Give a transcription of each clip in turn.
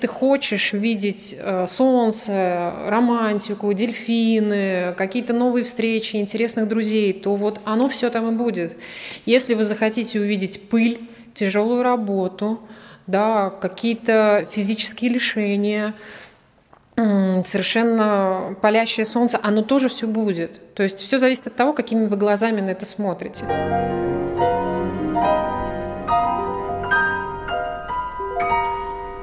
Ты хочешь видеть э, солнце, романтику, дельфины, какие-то новые встречи, интересных друзей, то вот оно все там и будет. Если вы захотите увидеть пыль, тяжелую работу, да, какие-то физические лишения, совершенно палящее солнце, оно тоже все будет. То есть все зависит от того, какими вы глазами на это смотрите.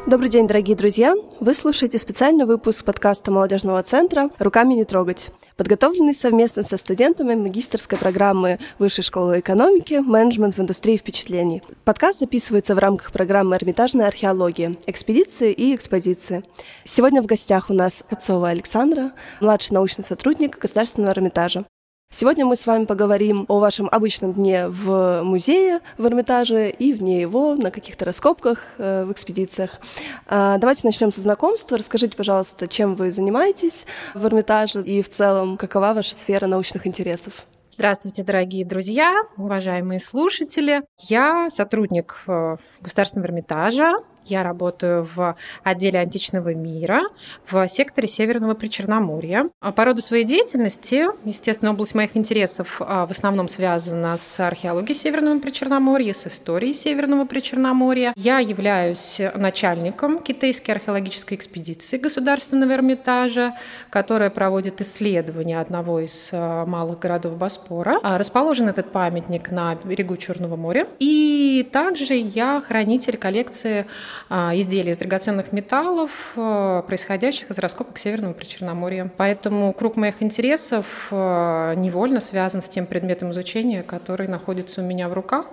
Добрый день, дорогие друзья! Вы слушаете специальный выпуск подкаста молодежного центра «Руками не трогать», подготовленный совместно со студентами магистрской программы Высшей школы экономики «Менеджмент в индустрии впечатлений». Подкаст записывается в рамках программы «Эрмитажная археология. Экспедиции и экспозиции». Сегодня в гостях у нас Отцова Александра, младший научный сотрудник Государственного Эрмитажа. Сегодня мы с вами поговорим о вашем обычном дне в музее в Эрмитаже и вне его, на каких-то раскопках, э, в экспедициях. А, давайте начнем со знакомства. Расскажите, пожалуйста, чем вы занимаетесь в Эрмитаже и в целом, какова ваша сфера научных интересов? Здравствуйте, дорогие друзья, уважаемые слушатели. Я сотрудник э, Государственного Эрмитажа, я работаю в отделе античного мира в секторе Северного Причерноморья. А по роду своей деятельности, естественно, область моих интересов а, в основном связана с археологией Северного Причерноморья, с историей Северного Причерноморья. Я являюсь начальником китайской археологической экспедиции Государственного Эрмитажа, которая проводит исследования одного из а, малых городов Боспора. Расположен этот памятник на берегу Черного моря. И также я хранитель коллекции а, изделий из драгоценных металлов, а, происходящих из раскопок Северного Причерноморья. Поэтому круг моих интересов а, невольно связан с тем предметом изучения, который находится у меня в руках.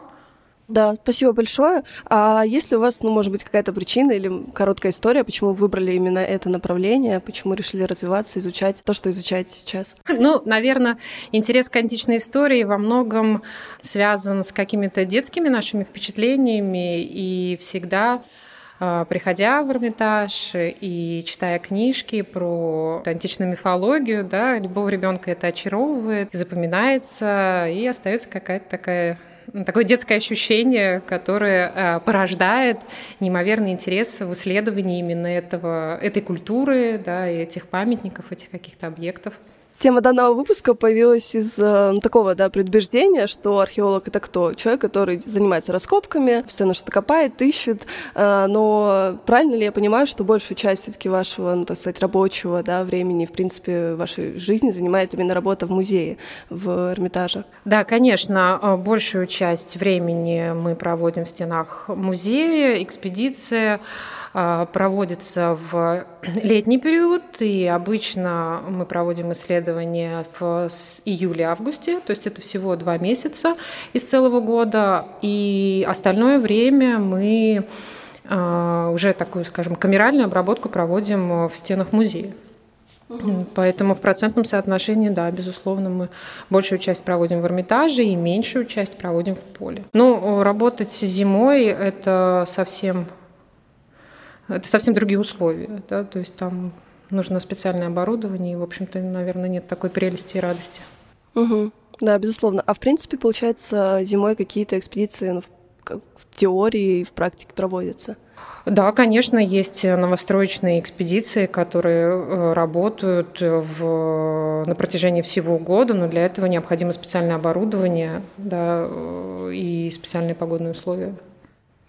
Да, спасибо большое. А если у вас, ну, может быть, какая-то причина или короткая история, почему вы выбрали именно это направление, почему решили развиваться, изучать то, что изучаете сейчас? Ну, наверное, интерес к античной истории во многом связан с какими-то детскими нашими впечатлениями и всегда а, приходя в Эрмитаж и читая книжки про античную мифологию, да, любого ребенка это очаровывает, запоминается, и остается какая-то такая такое детское ощущение, которое а, порождает неимоверный интерес в исследовании именно этого, этой культуры, да, и этих памятников, этих каких-то объектов. Тема данного выпуска появилась из э, ну, такого да, предубеждения, что археолог — это кто? Человек, который занимается раскопками, постоянно что-то копает, ищет. Э, но правильно ли я понимаю, что большую часть все-таки вашего, ну, так сказать, рабочего да, времени, в принципе, вашей жизни занимает именно работа в музее, в Эрмитаже? Да, конечно. Э, большую часть времени мы проводим в стенах музея, экспедиции. А, проводится в летний период, и обычно мы проводим исследования в июле-августе, то есть это всего два месяца из целого года, и остальное время мы а, уже такую, скажем, камеральную обработку проводим в стенах музея. Поэтому в процентном соотношении, да, безусловно, мы большую часть проводим в Эрмитаже и меньшую часть проводим в поле. Ну, работать зимой – это совсем это совсем другие условия, да, то есть там нужно специальное оборудование, и, в общем-то, наверное, нет такой прелести и радости. Угу. Да, безусловно. А в принципе, получается, зимой какие-то экспедиции ну, в, в теории и в практике проводятся? Да, конечно, есть новостроечные экспедиции, которые э, работают в, на протяжении всего года, но для этого необходимо специальное оборудование да, э, и специальные погодные условия.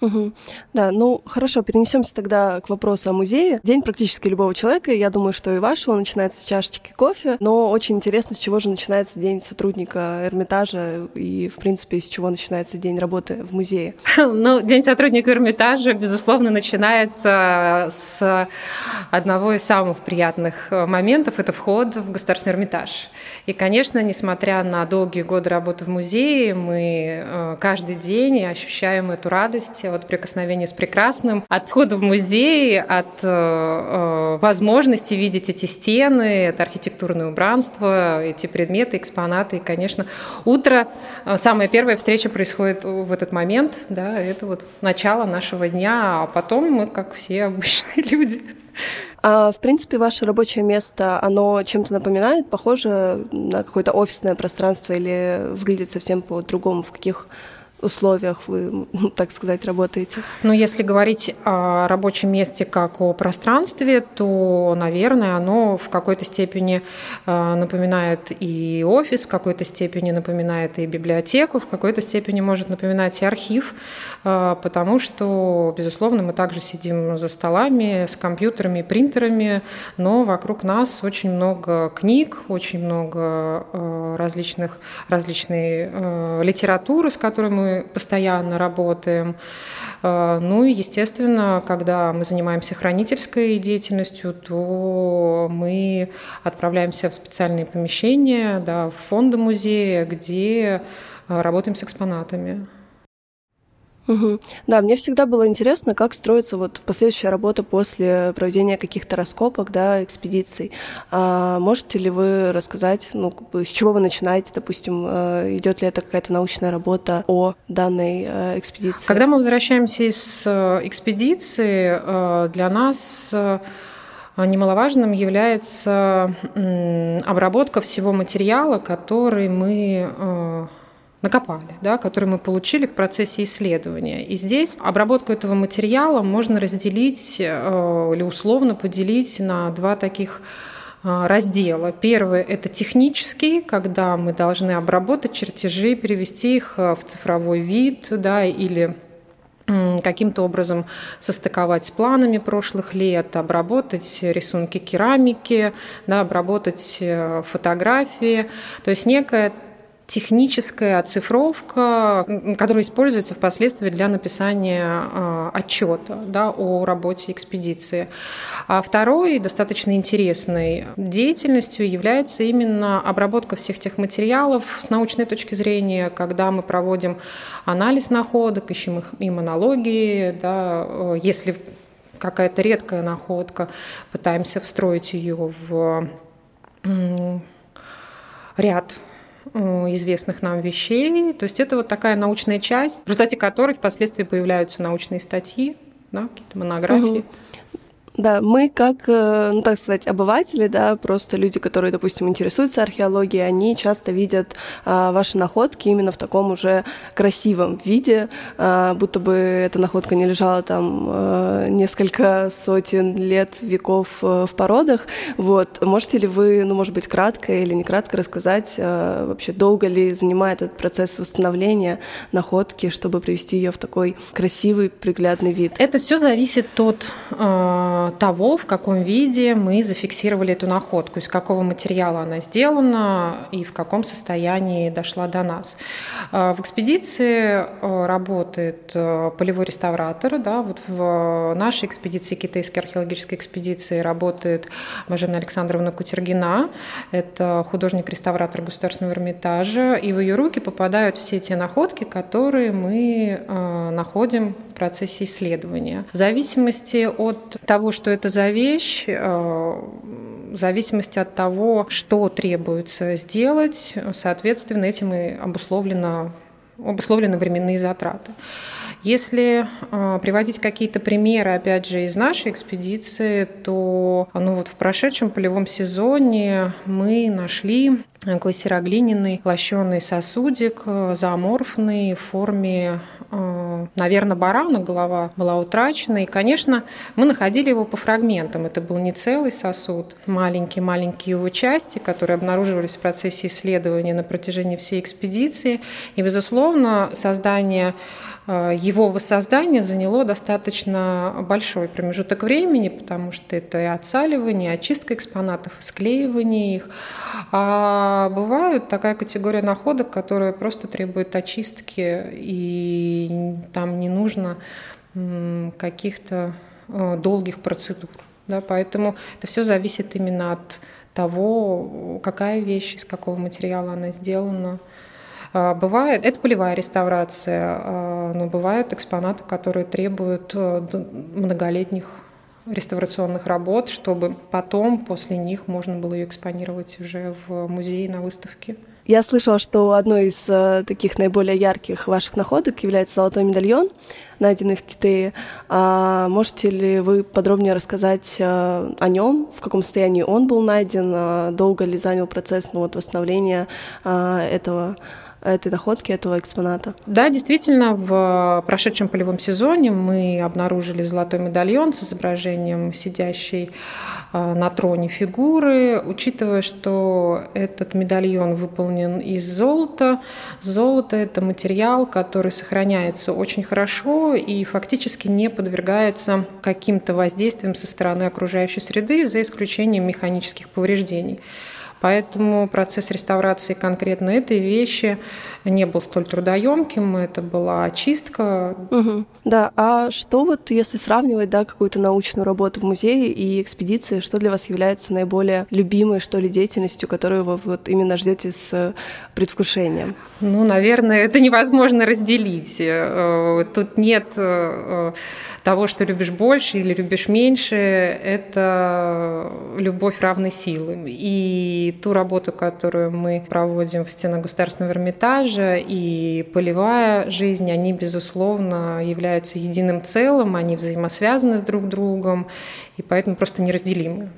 Угу. Да, ну хорошо, перенесемся тогда к вопросу о музее. День практически любого человека, я думаю, что и вашего начинается с чашечки кофе, но очень интересно, с чего же начинается день сотрудника Эрмитажа и, в принципе, с чего начинается день работы в музее. Ну, день сотрудника Эрмитажа, безусловно, начинается с одного из самых приятных моментов, это вход в Государственный Эрмитаж. И, конечно, несмотря на долгие годы работы в музее, мы э, каждый день ощущаем эту радость от прикосновения с прекрасным, от входа в музей, от э, э, возможности видеть эти стены, это архитектурное убранство, эти предметы, экспонаты. И, конечно, утро, э, самая первая встреча происходит в этот момент, да, это вот начало нашего дня, а потом мы, как все обычные люди, а, в принципе, ваше рабочее место, оно чем-то напоминает, похоже на какое-то офисное пространство или выглядит совсем по-другому? В каких условиях вы, так сказать, работаете? Ну, если говорить о рабочем месте как о пространстве, то, наверное, оно в какой-то степени э, напоминает и офис, в какой-то степени напоминает и библиотеку, в какой-то степени может напоминать и архив, э, потому что, безусловно, мы также сидим за столами с компьютерами принтерами, но вокруг нас очень много книг, очень много э, различных, различной литературы, с которой мы постоянно работаем. А, ну и, естественно, когда мы занимаемся хранительской деятельностью, то мы отправляемся в специальные помещения, да, в фонды музея, где а, работаем с экспонатами. Угу. Да, мне всегда было интересно, как строится вот последующая работа после проведения каких-то раскопок, да, экспедиций. А можете ли вы рассказать, ну, как бы, с чего вы начинаете, допустим, э, идет ли это какая-то научная работа о данной э, экспедиции? Когда мы возвращаемся из э, экспедиции, для нас немаловажным является обработка всего материала, который мы накопали, да, которые мы получили в процессе исследования. И здесь обработку этого материала можно разделить э, или условно поделить на два таких э, раздела. Первый – это технический, когда мы должны обработать чертежи, перевести их э, в цифровой вид да, или каким-то образом состыковать с планами прошлых лет, обработать рисунки керамики, да, обработать фотографии. То есть некая техническая оцифровка, которая используется впоследствии для написания а, отчета да, о работе экспедиции. А второй, достаточно интересной деятельностью является именно обработка всех тех материалов с научной точки зрения, когда мы проводим анализ находок, ищем их им аналогии, да, если какая-то редкая находка, пытаемся встроить ее в ряд Э, известных нам вещей. То есть это вот такая научная часть, в результате которой впоследствии появляются научные статьи, да, какие-то монографии. Угу. Да, мы как, э, ну так сказать, обыватели, да, просто люди, которые, допустим, интересуются археологией, они часто видят а, ваши находки именно в таком уже красивом виде, а, будто бы эта находка не лежала там а, несколько сотен лет, веков а, в породах. Вот, можете ли вы, ну, может быть, кратко или не кратко рассказать вообще, долго ли занимает этот процесс восстановления находки, чтобы привести ее в такой красивый, приглядный вид? Это все зависит от а, того, в каком виде мы зафиксировали эту находку, из какого материала она сделана и в каком состоянии дошла до нас. А, в экспедиции а, работает а, полевой реставратор. Да, вот в нашей экспедиции, китайской археологической экспедиции, работает Мажена Александровна Кутергина. Это художник-реставратор Государственного Эрмитажа. И в ее руки попадают все те находки, которые мы находим в процессе исследования. В зависимости от того, что это за вещь, э, в зависимости от того, что требуется сделать, соответственно, этим и обусловлено, обусловлены временные затраты. Если э, приводить какие-то примеры, опять же, из нашей экспедиции, то ну, вот в прошедшем полевом сезоне мы нашли такой сероглиняный лощеный сосудик, э, зооморфный в форме, э, наверное, барана, голова была утрачена. И, конечно, мы находили его по фрагментам. Это был не целый сосуд, маленькие-маленькие его части, которые обнаруживались в процессе исследования на протяжении всей экспедиции. И, безусловно, создание его воссоздание заняло достаточно большой промежуток времени, потому что это и отсаливание, и очистка экспонатов, и склеивание их. А бывают такая категория находок, которая просто требует очистки, и там не нужно каких-то э, долгих процедур. Да, поэтому это все зависит именно от того, какая вещь, из какого материала она сделана. А, бывает, это полевая реставрация, а, но бывают экспонаты, которые требуют э, многолетних реставрационных работ, чтобы потом после них можно было ее экспонировать уже в музее на выставке. Я слышала, что одной из э, таких наиболее ярких ваших находок является золотой медальон, найденный в Китае. А можете ли вы подробнее рассказать э, о нем, в каком состоянии он был найден, долго ли занял процесс ну, вот, восстановления этого этой находки, этого экспоната. Да, действительно, в прошедшем полевом сезоне мы обнаружили золотой медальон с изображением сидящей э, на троне фигуры. Учитывая, что этот медальон выполнен из золота, золото – это материал, который сохраняется очень хорошо и фактически не подвергается каким-то воздействиям со стороны окружающей среды, за исключением механических повреждений. Поэтому процесс реставрации конкретно этой вещи не был столь трудоемким, это была очистка. Угу. Да, а что вот, если сравнивать, да, какую-то научную работу в музее и экспедиции, что для вас является наиболее любимой, что ли, деятельностью, которую вы вот именно ждете с предвкушением? Ну, наверное, это невозможно разделить. Э, тут нет э, того, что любишь больше или любишь меньше, это любовь равной силы. И ту работу, которую мы проводим в стенах Государственного Эрмитажа, и полевая жизнь, они, безусловно, являются единым целым, они взаимосвязаны с друг другом, и поэтому просто неразделимы.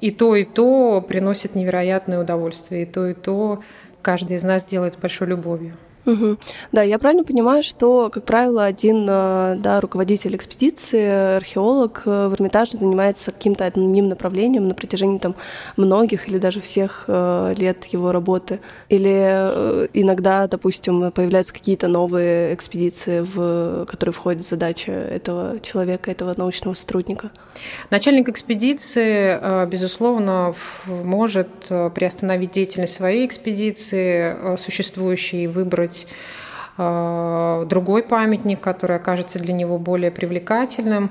И то, и то приносит невероятное удовольствие, и то, и то каждый из нас делает большой любовью. Угу. Да, я правильно понимаю, что, как правило, один э, да, руководитель экспедиции, археолог э, в Эрмитаже занимается каким-то одним направлением на протяжении там, многих или даже всех э, лет его работы. Или иногда, допустим, появляются какие-то новые экспедиции, в которые входит задача этого человека, этого научного сотрудника. Начальник экспедиции, безусловно, может приостановить деятельность своей экспедиции, существующей, и выбрать выбрать э, другой памятник, который окажется для него более привлекательным.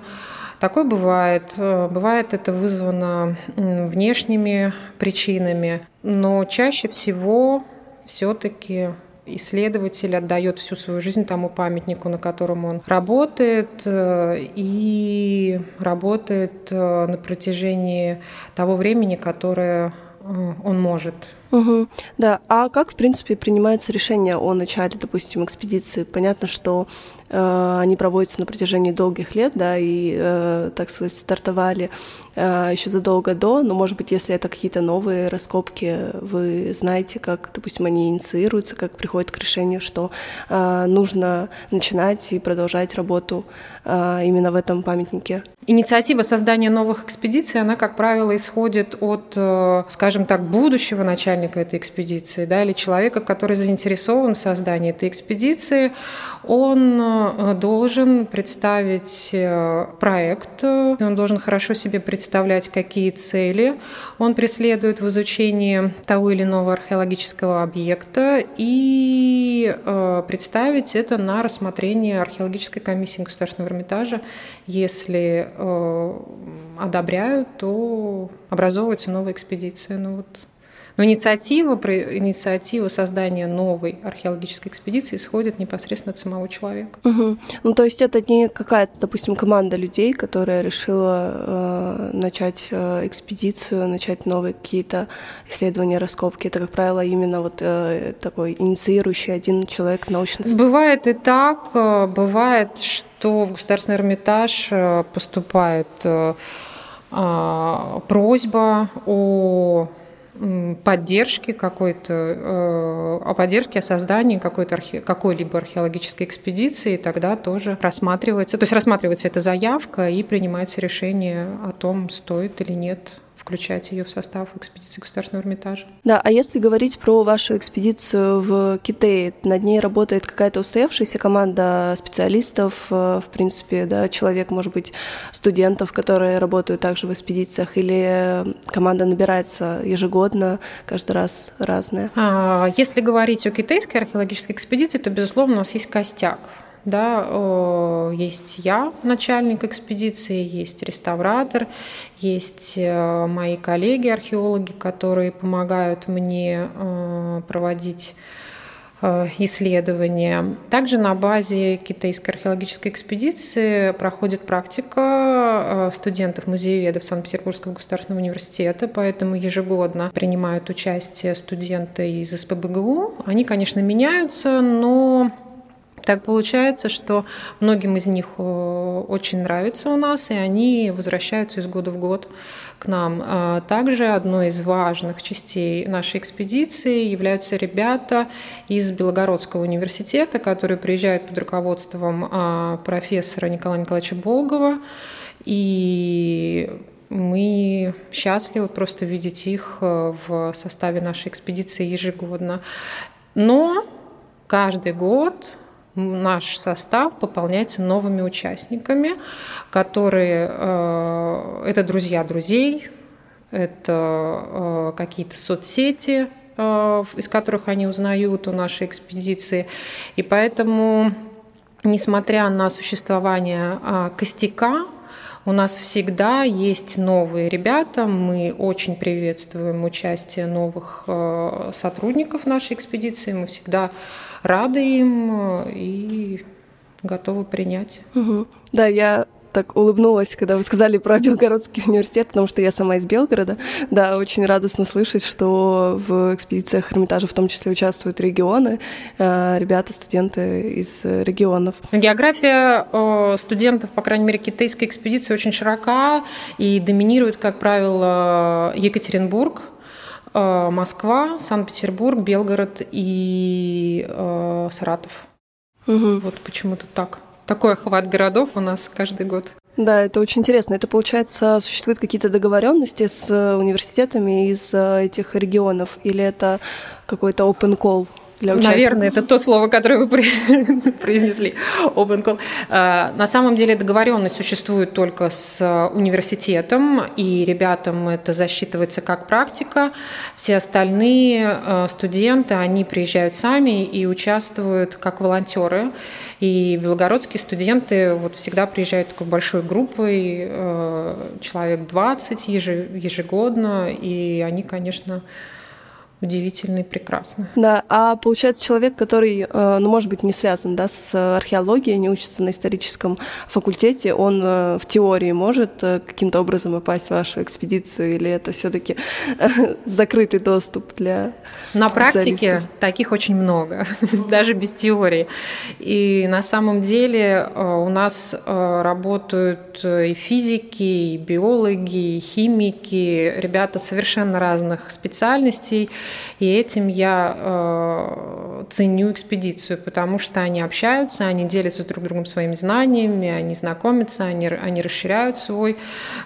Такое бывает. Э, бывает это вызвано внешними причинами, но чаще всего все-таки исследователь отдает всю свою жизнь тому памятнику, на котором он работает, э, и работает на протяжении того времени, которое он может Угу. Да, а как, в принципе, принимается решение о начале, допустим, экспедиции? Понятно, что э, они проводятся на протяжении долгих лет, да, и, э, так сказать, стартовали э, еще задолго до, но, может быть, если это какие-то новые раскопки, вы знаете, как, допустим, они инициируются, как приходят к решению, что э, нужно начинать и продолжать работу э, именно в этом памятнике? Инициатива создания новых экспедиций, она, как правило, исходит от, э, скажем так, будущего начальника начальника этой экспедиции, да, или человека, который заинтересован в создании этой экспедиции, он э, должен представить э, проект, он должен хорошо себе представлять, какие цели он преследует в изучении того или иного археологического объекта и э, представить это на рассмотрение археологической комиссии Государственного Эрмитажа. Если одобряют, то образовывается новая экспедиция. Ну вот но инициатива, инициатива создания новой археологической экспедиции исходит непосредственно от самого человека. Угу. Ну, то есть это не какая-то, допустим, команда людей, которая решила э, начать э, экспедицию, начать новые какие-то исследования, раскопки. Это, как правило, именно вот э, такой инициирующий один человек научный. Бывает и так. Э, бывает, что в Государственный Эрмитаж э, поступает э, а, просьба о поддержки какой-то, э, о поддержке, о создании какой-то архе, какой-либо археологической экспедиции, тогда тоже рассматривается, то есть рассматривается эта заявка и принимается решение о том, стоит или нет включать ее в состав экспедиции Государственного Эрмитажа. Да, а если говорить про вашу экспедицию в Китае, над ней работает какая-то устоявшаяся команда специалистов, э, в принципе, да, человек, может быть, студентов, которые работают также в экспедициях, или команда набирается ежегодно, каждый раз разная? А, если говорить о китайской археологической экспедиции, то, безусловно, у нас есть костяк да, есть я, начальник экспедиции, есть реставратор, есть э, мои коллеги-археологи, которые помогают мне э, проводить э, исследования. Также на базе китайской археологической экспедиции проходит практика студентов-музееведов Санкт-Петербургского государственного университета, поэтому ежегодно принимают участие студенты из СПБГУ. Они, конечно, меняются, но Так получается, что многим из них э, очень нравится у нас, и они возвращаются из года в год к нам. А также одной из важных частей нашей экспедиции являются ребята из Белогородского университета, которые приезжают под руководством а, профессора Николая Николаевича Болгова. И мы счастливы просто видеть их э, в составе нашей экспедиции ежегодно. Но каждый год наш состав пополняется новыми участниками, которые э, это друзья друзей, это э, какие-то соцсети, э, из которых они узнают о нашей экспедиции. И поэтому, несмотря на существование э, костяка, у нас всегда есть новые ребята. Мы очень приветствуем участие новых э, сотрудников нашей экспедиции. Мы всегда рады им э, и готовы принять. Угу. Да, я так улыбнулась, когда вы сказали про Белгородский университет, потому что я сама из Белгорода. Да, очень радостно слышать, что в экспедициях Эрмитажа в том числе участвуют регионы, э, ребята, студенты из регионов. География э, студентов, по крайней мере, китайской экспедиции очень широка и доминирует, как правило, Екатеринбург, Москва, Санкт-Петербург, Белгород и э, Саратов. Угу. Вот почему-то так. Такой охват городов у нас каждый год. Да, это очень интересно. Это, получается, существуют какие-то договоренности с э, университетами из э, этих регионов, или это какой-то open call? Для участников? Наверное, это то слово, которое вы произнесли, open call. А, на самом деле договоренность существует только с университетом, и ребятам это засчитывается как практика. Все остальные э, студенты, они приезжают сами и участвуют как волонтеры. И белгородские студенты вот всегда приезжают такой большой группой, э, человек 20 ежегодно, и они, конечно, удивительно и прекрасно. Да, а получается человек, который, э, ну, может быть, не связан, да, с археологией, не учится на историческом факультете, он э, в теории может э, каким-то образом попасть в вашу экспедицию, или это все-таки закрытый доступ для На практике таких очень много, даже без теории. И на самом деле у нас работают и физики, и биологи, и химики, ребята совершенно разных специальностей, и этим я э, ценю экспедицию, потому что они общаются, они делятся друг другом своими знаниями, они знакомятся, они, они расширяют свой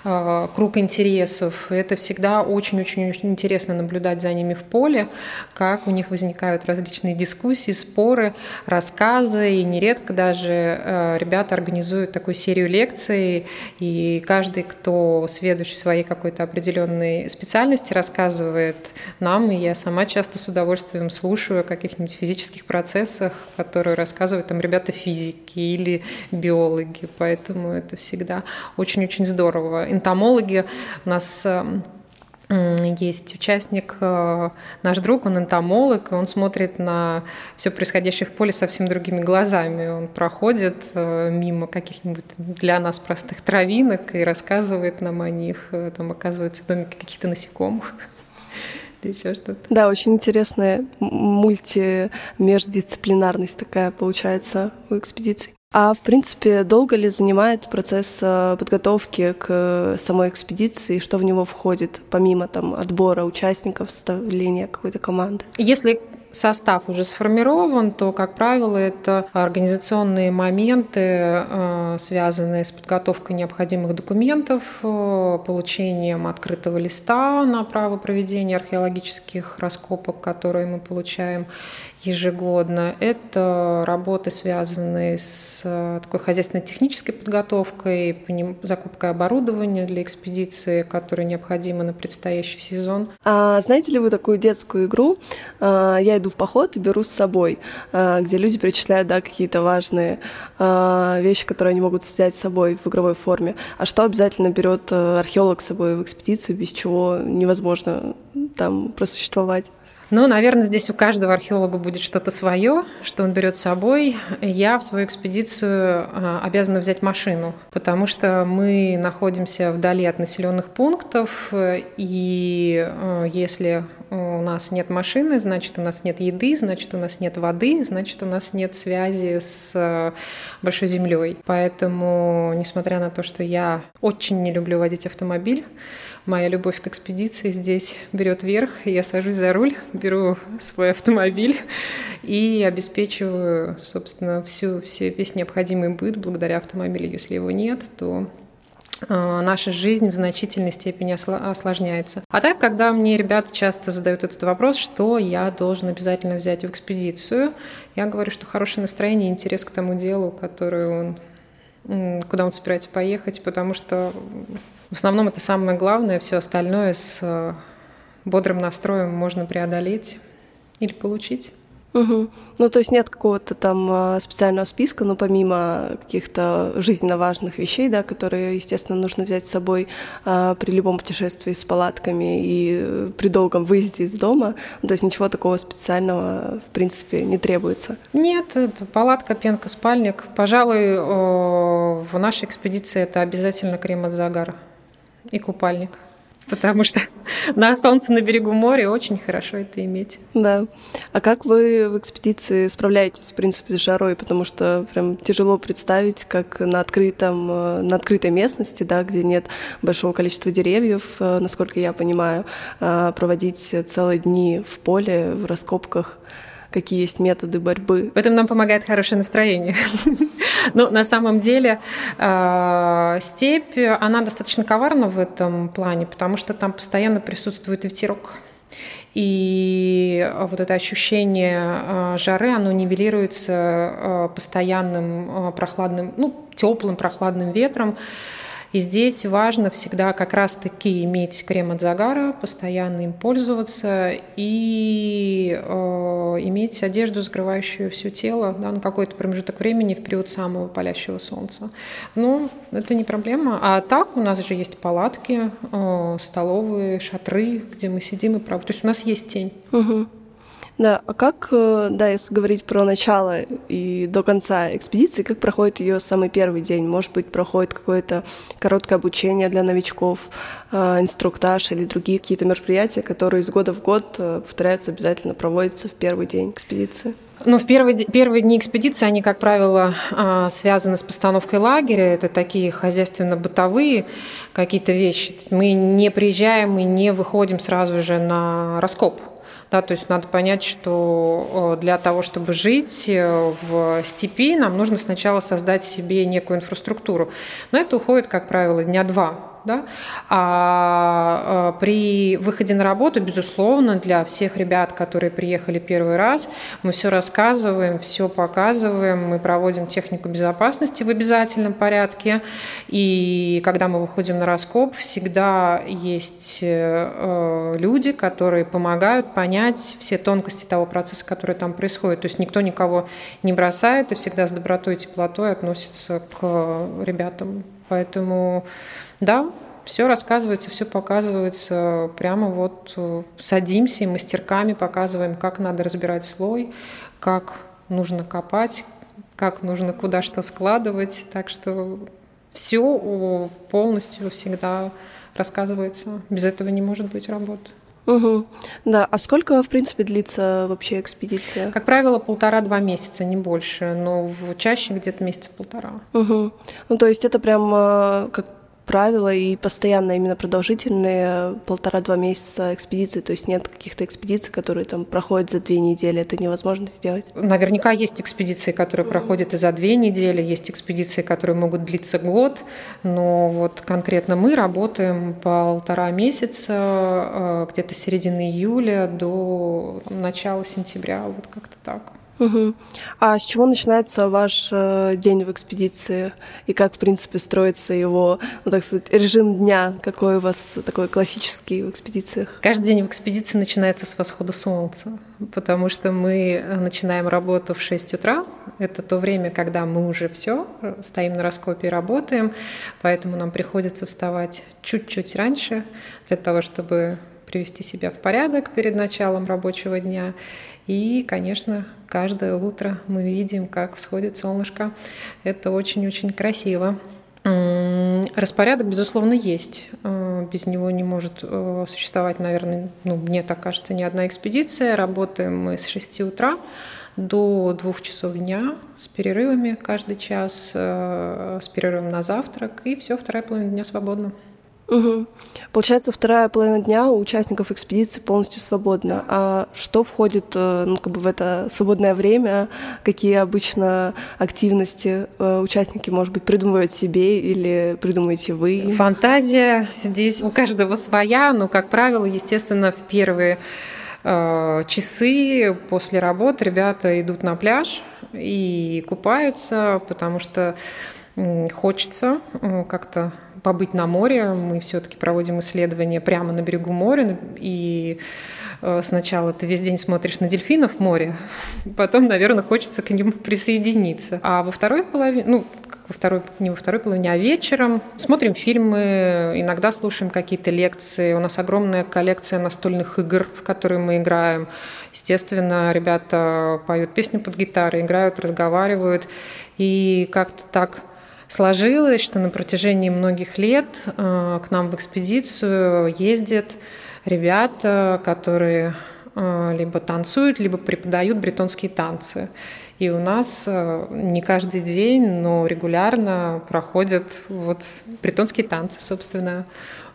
э, круг интересов. И это всегда очень-очень интересно наблюдать за ними в поле, как у них возникают различные дискуссии, споры, рассказы. И нередко даже э, ребята организуют такую серию лекций, и каждый, кто сведущий своей какой-то определенной специальности, рассказывает нам, и я я сама часто с удовольствием слушаю о каких-нибудь физических процессах, которые рассказывают там ребята физики или биологи, поэтому это всегда очень-очень здорово. Энтомологи у нас эм, есть участник, э, наш друг, он энтомолог, и он смотрит на все происходящее в поле совсем другими глазами. Он проходит э, мимо каких-нибудь для нас простых травинок и рассказывает нам о них. Э, там оказываются домики каких-то насекомых или еще что-то. Да, очень интересная мультимеждисциплинарность такая получается у экспедиций. А в принципе, долго ли занимает процесс э, подготовки к самой экспедиции, что в него входит, помимо там отбора участников, составления какой-то команды? Если состав уже сформирован, то, как правило, это организационные моменты, э, связанные с подготовкой необходимых документов, э, получением открытого листа на право проведения археологических раскопок, которые мы получаем ежегодно. Это работы, связанные с э, такой хозяйственно-технической подготовкой, закупкой оборудования для экспедиции, которое необходимо на предстоящий сезон. А знаете ли вы такую детскую игру? Я иду в поход и беру с собой, а, где люди перечисляют да, какие-то важные а, вещи, которые они могут взять с собой в игровой форме. А что обязательно берет э, археолог с собой в экспедицию, без чего невозможно там просуществовать? Ну, наверное, здесь у каждого археолога будет что-то свое, что он берет с собой. Я в свою экспедицию а, обязана взять машину, потому что мы находимся вдали от населенных пунктов, и а, если у нас нет машины, значит, у нас нет еды, значит, у нас нет воды, значит, у нас нет связи с большой землей. Поэтому, несмотря на то, что я очень не люблю водить автомобиль, моя любовь к экспедиции здесь берет верх, я сажусь за руль, беру свой автомобиль и обеспечиваю, собственно, всю, все, весь необходимый быт благодаря автомобилю. Если его нет, то э, наша жизнь в значительной степени осложняется. А так, когда мне ребята часто задают этот вопрос, что я должен обязательно взять в экспедицию, я говорю, что хорошее настроение и интерес к тому делу, которое он куда он собирается поехать, потому что в основном это самое главное, все остальное с э, бодрым настроем можно преодолеть или получить. Угу. Ну, то есть нет какого-то там а, специального списка, но помимо каких-то жизненно важных вещей, да, которые, естественно, нужно взять с собой а, при любом путешествии с палатками и э, при долгом выезде из дома, ну, то есть ничего такого специального, в принципе, не требуется. Нет, это палатка, пенка, спальник. Пожалуй, в нашей экспедиции это обязательно крем от загара и купальник потому что на солнце на берегу моря очень хорошо это иметь. Да. А как вы в экспедиции справляетесь, в принципе, с жарой? Потому что прям тяжело представить, как на, открытом, э, на открытой местности, да, где нет большого количества деревьев, э, насколько я понимаю, э, проводить целые дни в поле, в раскопках какие есть методы борьбы. В этом нам помогает хорошее настроение. Но на самом деле э, степь, она достаточно коварна в этом плане, потому что там постоянно присутствует ветерок. И вот это ощущение э, жары, оно нивелируется э, постоянным прохладным, ну, теплым прохладным ветром. И здесь важно всегда как раз-таки иметь крем от загара, постоянно им пользоваться и э, иметь одежду, закрывающую все тело да, на какой-то промежуток времени в период самого палящего солнца. Но это не проблема. А так у нас же есть палатки, э, столовые, шатры, где мы сидим и правда. То есть у нас есть тень. Угу. Да, а как, э, да, если говорить про начало и до конца экспедиции, как проходит ее самый первый день? Может быть, проходит какое-то короткое обучение для новичков, э, инструктаж или другие какие-то мероприятия, которые из года в год э, повторяются, обязательно проводятся в первый день экспедиции? Ну, в первые, первые дни экспедиции они, как правило, связаны с постановкой лагеря. Это такие хозяйственно-бытовые какие-то вещи. Мы не приезжаем и не выходим сразу же на раскоп. Да, то есть надо понять, что для того, чтобы жить э, в степи, нам нужно сначала создать себе некую инфраструктуру. Но это уходит, как правило, дня два да? А, а при выходе на работу, безусловно, для всех ребят, которые приехали первый раз, мы все рассказываем, все показываем, мы проводим технику безопасности в обязательном порядке. И когда мы выходим на раскоп, всегда есть э, люди, которые помогают понять все тонкости того процесса, который там происходит. То есть никто никого не бросает и всегда с добротой и теплотой относится к ребятам. Поэтому да, все рассказывается, все показывается. Прямо вот э, садимся и мастерками показываем, как надо разбирать слой, как нужно копать, как нужно куда что складывать. Так что все полностью всегда рассказывается. Без этого не может быть работы. Угу. Да, а сколько, в принципе, длится вообще экспедиция? Как правило, полтора-два месяца, не больше, но в чаще где-то месяца полтора. Угу. Ну, то есть это прям э, как правила и постоянно именно продолжительные полтора-два месяца экспедиции, то есть нет каких-то экспедиций, которые там проходят за две недели, это невозможно сделать? Наверняка есть экспедиции, которые проходят и за две недели, есть экспедиции, которые могут длиться год, но вот конкретно мы работаем полтора месяца, э, где-то середины июля до начала сентября, вот как-то так. Угу. А с чего начинается ваш э, день в экспедиции и как, в принципе, строится его, ну, так сказать, режим дня? Какой у вас такой классический в экспедициях? Каждый день в экспедиции начинается с восхода солнца, потому что мы начинаем работу в 6 утра. Это то время, когда мы уже все стоим на раскопе и работаем, поэтому нам приходится вставать чуть-чуть раньше для того, чтобы привести себя в порядок перед началом рабочего дня. И, конечно, каждое утро мы видим, как всходит солнышко. Это очень-очень красиво. Распорядок, безусловно, есть. Э, без него не может э, существовать, наверное, ну, мне так кажется, ни одна экспедиция. Работаем мы с 6 утра до 2 часов дня с перерывами каждый час, э, с перерывом на завтрак, и все, вторая половина дня свободна. Угу. Получается, вторая половина дня у участников экспедиции полностью свободна. А что входит э, ну, как бы в это свободное время? Какие обычно активности э, участники, может быть, придумывают себе или придумываете вы? Фантазия здесь у каждого своя, но, как правило, естественно, в первые э, часы после работы ребята идут на пляж и купаются, потому что хочется как-то побыть на море. Мы все-таки проводим исследования прямо на берегу моря. И э, сначала ты весь день смотришь на дельфинов в море, потом, наверное, хочется к ним присоединиться. А во второй половине, ну, во второй, не во второй половине, а вечером смотрим фильмы, иногда слушаем какие-то лекции. У нас огромная коллекция настольных игр, в которые мы играем. Естественно, ребята поют песню под гитарой, играют, разговаривают. И как-то так сложилось, что на протяжении многих лет э, к нам в экспедицию ездят ребята, которые э, либо танцуют, либо преподают бретонские танцы. И у нас э, не каждый день, но регулярно проходят вот бретонские танцы, собственно.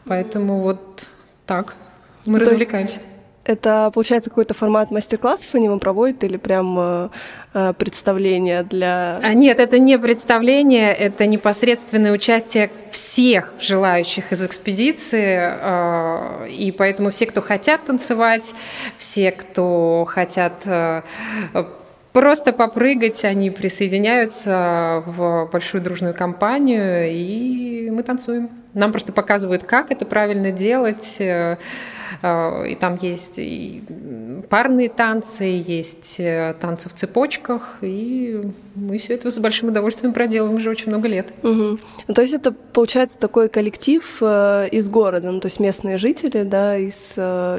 Поэтому вот так мы То развлекаемся. Есть это, получается, какой-то формат мастер-классов они вам проводят или прям э, э, представление для... А нет, это не представление, это непосредственное участие всех желающих из экспедиции. Э, и поэтому все, кто хотят танцевать, все, кто хотят э, просто попрыгать, они присоединяются в большую дружную компанию, и мы танцуем. Нам просто показывают, как это правильно делать. Э, э, и там есть и парные танцы, есть э, танцы в цепочках, и мы все это с большим удовольствием проделываем уже очень много лет. Угу. то есть это получается такой коллектив из города, ну, то есть местные жители, да, из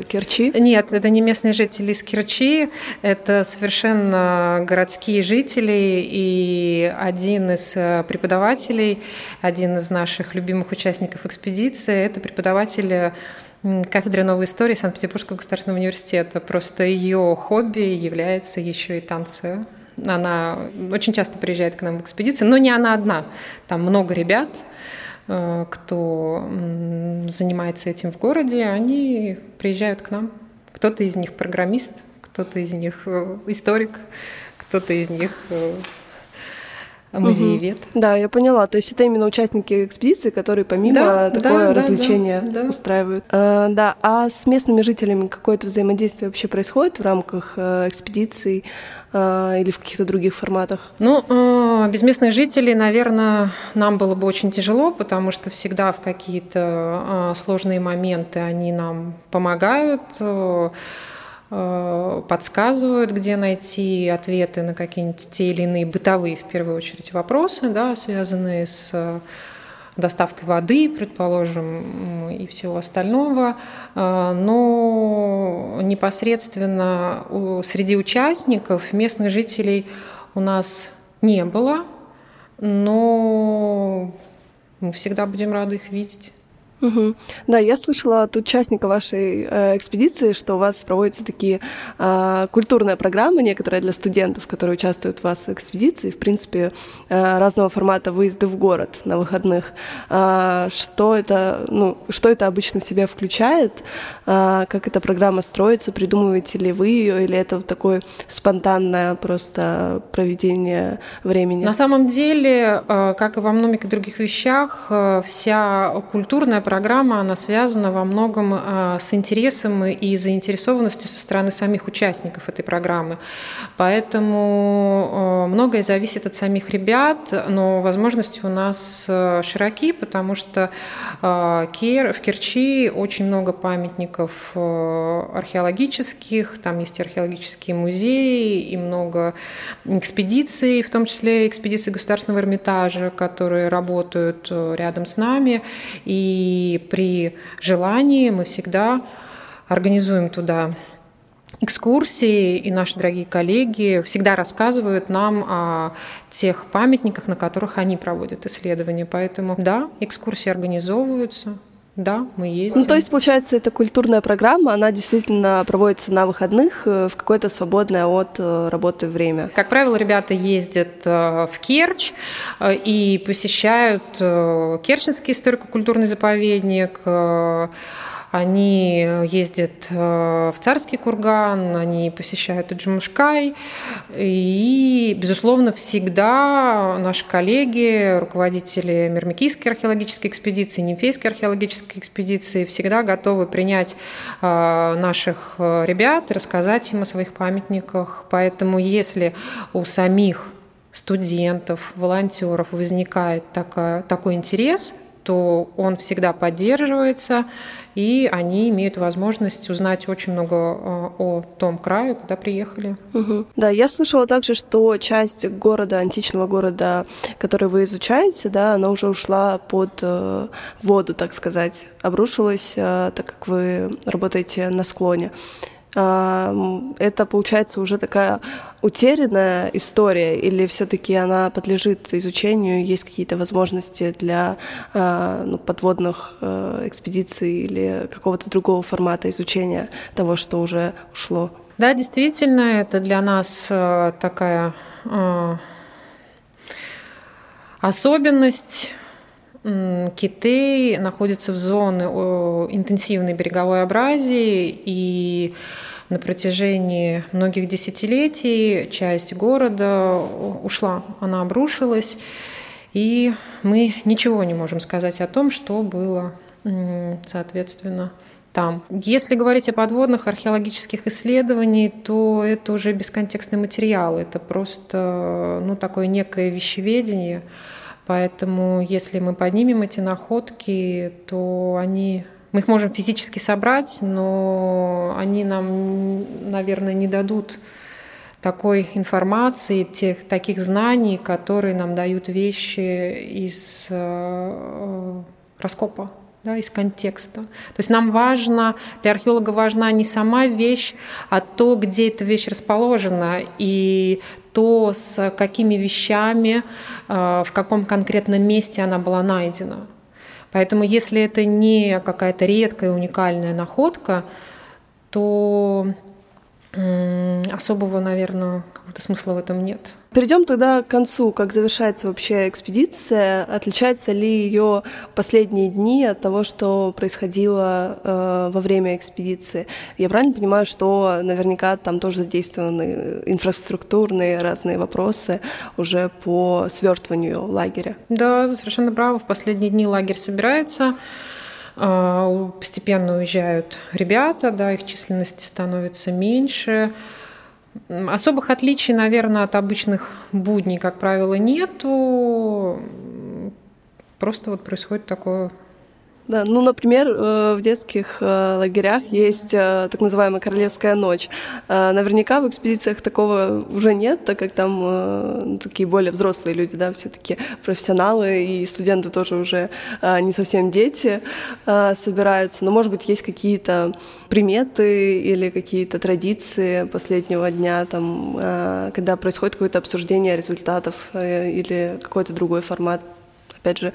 Керчи? Нет, это не местные жители из Керчи, это совершенно городские жители, и один из преподавателей, один из наших любимых участников экспедиции. Это преподаватель кафедры новой истории Санкт-Петербургского государственного университета. Просто ее хобби является еще и танцы. Она очень часто приезжает к нам в экспедицию, но не она одна. Там много ребят, э, кто занимается этим в городе, они приезжают к нам. Кто-то из них программист, кто-то из них э, историк, кто-то из них э, музеевед. Угу. Да, я поняла. То есть это именно участники экспедиции, которые помимо да, такое да, развлечение да, да. устраивают. А, да, а с местными жителями какое-то взаимодействие вообще происходит в рамках э, экспедиций э, или в каких-то других форматах? Ну, э, без местных жителей, наверное, нам было бы очень тяжело, потому что всегда в какие-то э, сложные моменты они нам помогают. Э, Э, подсказывают, где найти ответы на какие-нибудь те или иные бытовые, в первую очередь, вопросы, да, связанные с э, доставкой воды, предположим, и всего остального. Э, но непосредственно среди участников местных жителей у нас не было, но мы всегда будем рады их видеть. Угу. Да, я слышала от участника вашей э, экспедиции, что у вас проводятся такие э, культурные программы, некоторые для студентов, которые участвуют в вас в экспедиции, в принципе, э, разного формата выезды в город на выходных. Э, что это, ну, что это обычно в себя включает? Э, как эта программа строится? Придумываете ли вы ее, или это такое спонтанное просто проведение времени? На самом деле, э, как и во многих других вещах, э, вся культурная программа, она связана во многом а, с интересом и заинтересованностью со стороны самих участников этой программы. Поэтому а, многое зависит от самих ребят, но возможности у нас а, широки, потому что в Керчи очень много памятников археологических, там есть археологические музеи и много экспедиций, в том числе экспедиции Государственного Эрмитажа, которые работают рядом с нами. И и при желании мы всегда организуем туда экскурсии, и наши дорогие коллеги всегда рассказывают нам о тех памятниках, на которых они проводят исследования. Поэтому, да, экскурсии организовываются, да, мы ездим. Ну, то есть, получается, это культурная программа, она действительно проводится на выходных э, в какое-то свободное от э, работы время. Как правило, ребята ездят э, в Керчь и посещают Керченский историко-культурный заповедник, они ездят э, в Царский курган, они посещают Джумшкай. И, безусловно, всегда наши коллеги, руководители Мирмикийской археологической экспедиции, Нимфейской археологической экспедиции всегда готовы принять э, наших э, ребят и рассказать им о своих памятниках. Поэтому если у самих студентов, волонтеров возникает такая, такой интерес, то он всегда поддерживается, и они имеют возможность узнать очень много а, о том крае, куда приехали. Угу. Да, я слышала также, что часть города, античного города, который вы изучаете, да, она уже ушла под э, воду, так сказать, обрушилась, э, так как вы работаете на склоне. А, это получается уже такая утерянная история, или все-таки она подлежит изучению, есть какие-то возможности для а, ну, подводных э, экспедиций или какого-то другого формата изучения того, что уже ушло? Да, действительно, это для нас э, такая э, особенность Киты находятся в зоне интенсивной береговой абразии, и на протяжении многих десятилетий часть города ушла, она обрушилась, и мы ничего не можем сказать о том, что было, соответственно, там. Если говорить о подводных археологических исследованиях, то это уже бесконтекстный материал, это просто ну, такое некое вещеведение, Поэтому если мы поднимем эти находки, то они мы их можем физически собрать, но они нам, наверное, не дадут такой информации, тех, таких знаний, которые нам дают вещи из э, раскопа, да, из контекста. То есть нам важно, для археолога важна не сама вещь, а то, где эта вещь расположена, и то, с какими вещами, э, в каком конкретном месте она была найдена. Поэтому если это не какая-то редкая уникальная находка, то особого, наверное, какого-то смысла в этом нет. Перейдем тогда к концу, как завершается вообще экспедиция. Отличаются ли ее последние дни от того, что происходило э, во время экспедиции? Я правильно понимаю, что наверняка там тоже задействованы инфраструктурные разные вопросы уже по свертыванию лагеря? Да, совершенно право. В последние дни лагерь собирается. А, постепенно уезжают ребята, да, их численность становится меньше. Особых отличий, наверное, от обычных будней, как правило, нету. Просто вот происходит такое да, ну, например, э, в детских э, лагерях есть э, так называемая королевская ночь. Наверняка в экспедициях такого уже нет, так как там ну, такие более взрослые люди, да, все-таки профессионалы и студенты тоже уже не совсем дети собираются. Но, может быть, есть какие-то приметы или какие-то традиции последнего дня, там, когда происходит какое-то обсуждение результатов или какой-то другой формат, опять же,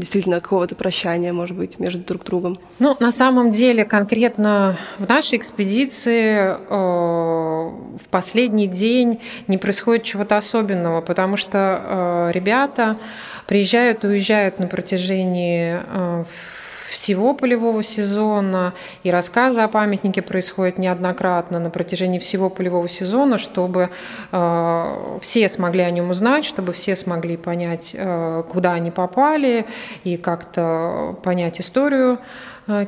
действительно какого-то прощания, может быть, между друг другом? Ну, на самом деле, конкретно в нашей экспедиции э, в последний день не происходит чего-то особенного, потому что э, ребята приезжают и уезжают на протяжении э, всего полевого сезона, и рассказы о памятнике происходят неоднократно на протяжении всего полевого сезона, чтобы э, все смогли о нем узнать, чтобы все смогли понять, э, куда они попали, и как-то понять историю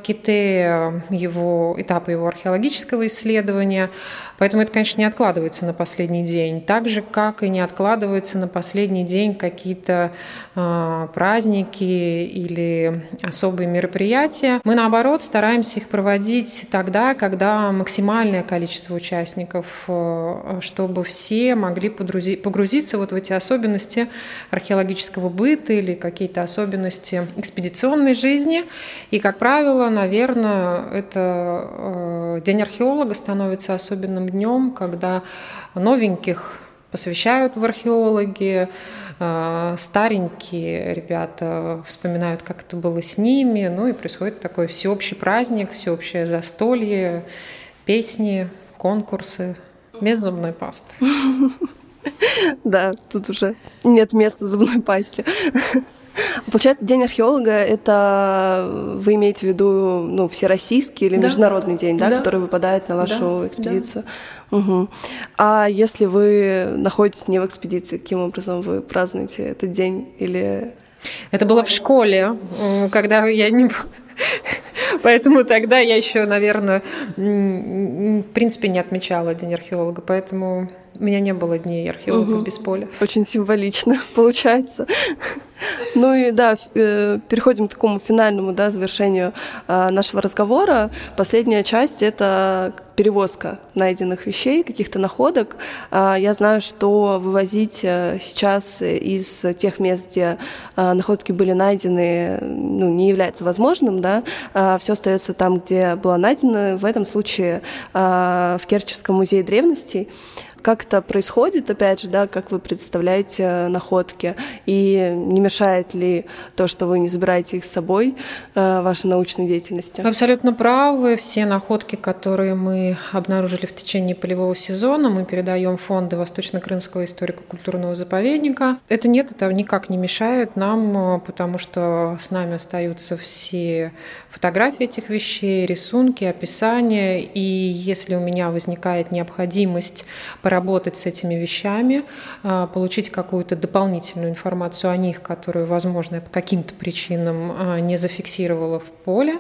Китея, его, этапа его археологического исследования. Поэтому это, конечно, не откладывается на последний день. Так же, как и не откладывается на последний день какие-то э, праздники или особые мероприятия. Мы, наоборот, стараемся их проводить тогда, когда максимальное количество участников, э, чтобы все могли погрузиться вот в эти особенности археологического быта или какие-то особенности экспедиционной жизни. И, как правило, правило, наверное, это э, День археолога становится особенным днем, когда новеньких посвящают в археологи, э, старенькие ребята вспоминают, как это было с ними, ну и происходит такой всеобщий праздник, всеобщее застолье, песни, конкурсы без зубной пасты. Да, тут уже нет места зубной пасте. Получается, День археолога — это вы имеете в виду ну, всероссийский или да. международный день, да, да, который выпадает на вашу да. экспедицию? Да. Угу. А если вы находитесь не в экспедиции, каким образом вы празднуете этот день или... Это было в школе, когда я не Поэтому тогда я еще, наверное, в принципе не отмечала День археолога, поэтому у меня не было дней археологов угу. без поля. Очень символично получается. Ну и да, э, переходим к такому финальному да, завершению а, нашего разговора. Последняя часть — это перевозка найденных вещей, каких-то находок. А, я знаю, что вывозить э, сейчас из тех мест, где а, находки были найдены, ну, не является возможным, да, все остается там, где было найдено, в этом случае в Керченском музее древностей. Как это происходит, опять же, да, как вы представляете находки, и не мешает ли то, что вы не забираете их с собой, э, вашей научной деятельности? Абсолютно правы. Все находки, которые мы обнаружили в течение полевого сезона, мы передаем фонды Восточно-Крымского историко-культурного заповедника. Это нет, это никак не мешает нам, потому что с нами остаются все фотографии этих вещей, рисунки, описания. И если у меня возникает необходимость поработать с этими вещами, а, получить какую-то дополнительную информацию о них, которую, возможно, я по каким-то причинам а, не зафиксировала в поле,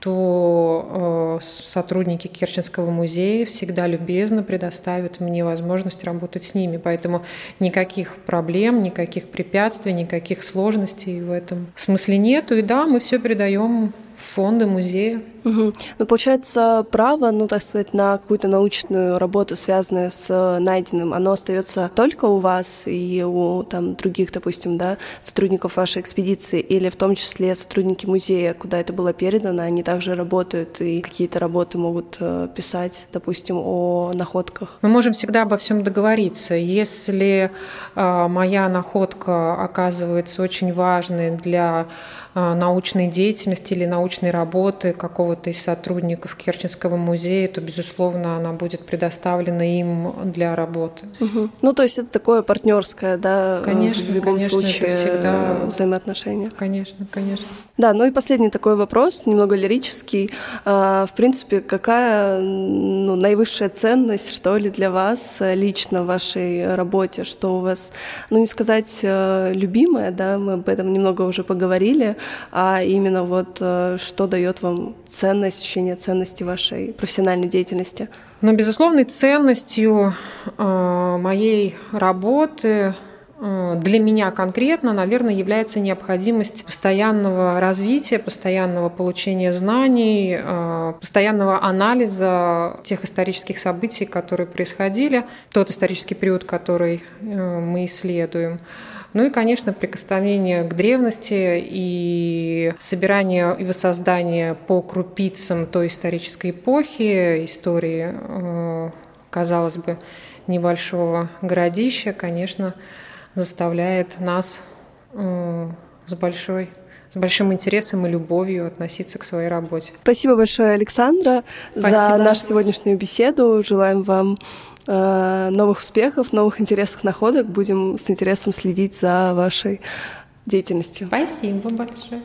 то а, сотрудники Керченского музея всегда любезно предоставят мне возможность работать с ними. Поэтому никаких проблем, никаких препятствий, никаких сложностей в этом смысле нету. И да, мы все передаем фонды, музея. Угу. Ну, получается, право, ну, так сказать, на какую-то научную работу, связанную с найденным, оно остается только у вас и у там других, допустим, да, сотрудников вашей экспедиции, или в том числе сотрудники музея, куда это было передано, они также работают и какие-то работы могут э, писать, допустим, о находках. Мы можем всегда обо всем договориться. Если э, моя находка оказывается очень важной для э, научной деятельности или научной работы какого кого-то из сотрудников Керченского музея, то, безусловно, она будет предоставлена им для работы. Угу. Ну, то есть это такое партнерское, да, конечно, в любом конечно, случае всегда... взаимоотношения. Конечно, конечно. Да, ну и последний такой вопрос, немного лирический. А, в принципе, какая ну, наивысшая ценность, что ли, для вас лично в вашей работе, что у вас, ну не сказать э, любимое, да, мы об этом немного уже поговорили, а именно вот э, что дает вам ценность, ощущение ценности вашей профессиональной деятельности? Но, безусловной ценностью э, моей работы э, для меня конкретно, наверное, является необходимость постоянного развития, постоянного получения знаний, постоянного анализа тех исторических событий, которые происходили, тот исторический период, который мы исследуем. Ну и, конечно, прикосновение к древности и собирание и воссоздание по крупицам той исторической эпохи, истории, э, казалось бы, небольшого городища, конечно, заставляет нас э, с большой с большим интересом и любовью относиться к своей работе. Спасибо большое, Александра, Спасибо. за нашу сегодняшнюю беседу. Желаем вам э, новых успехов, новых интересных находок. Будем с интересом следить за вашей деятельностью. Спасибо большое.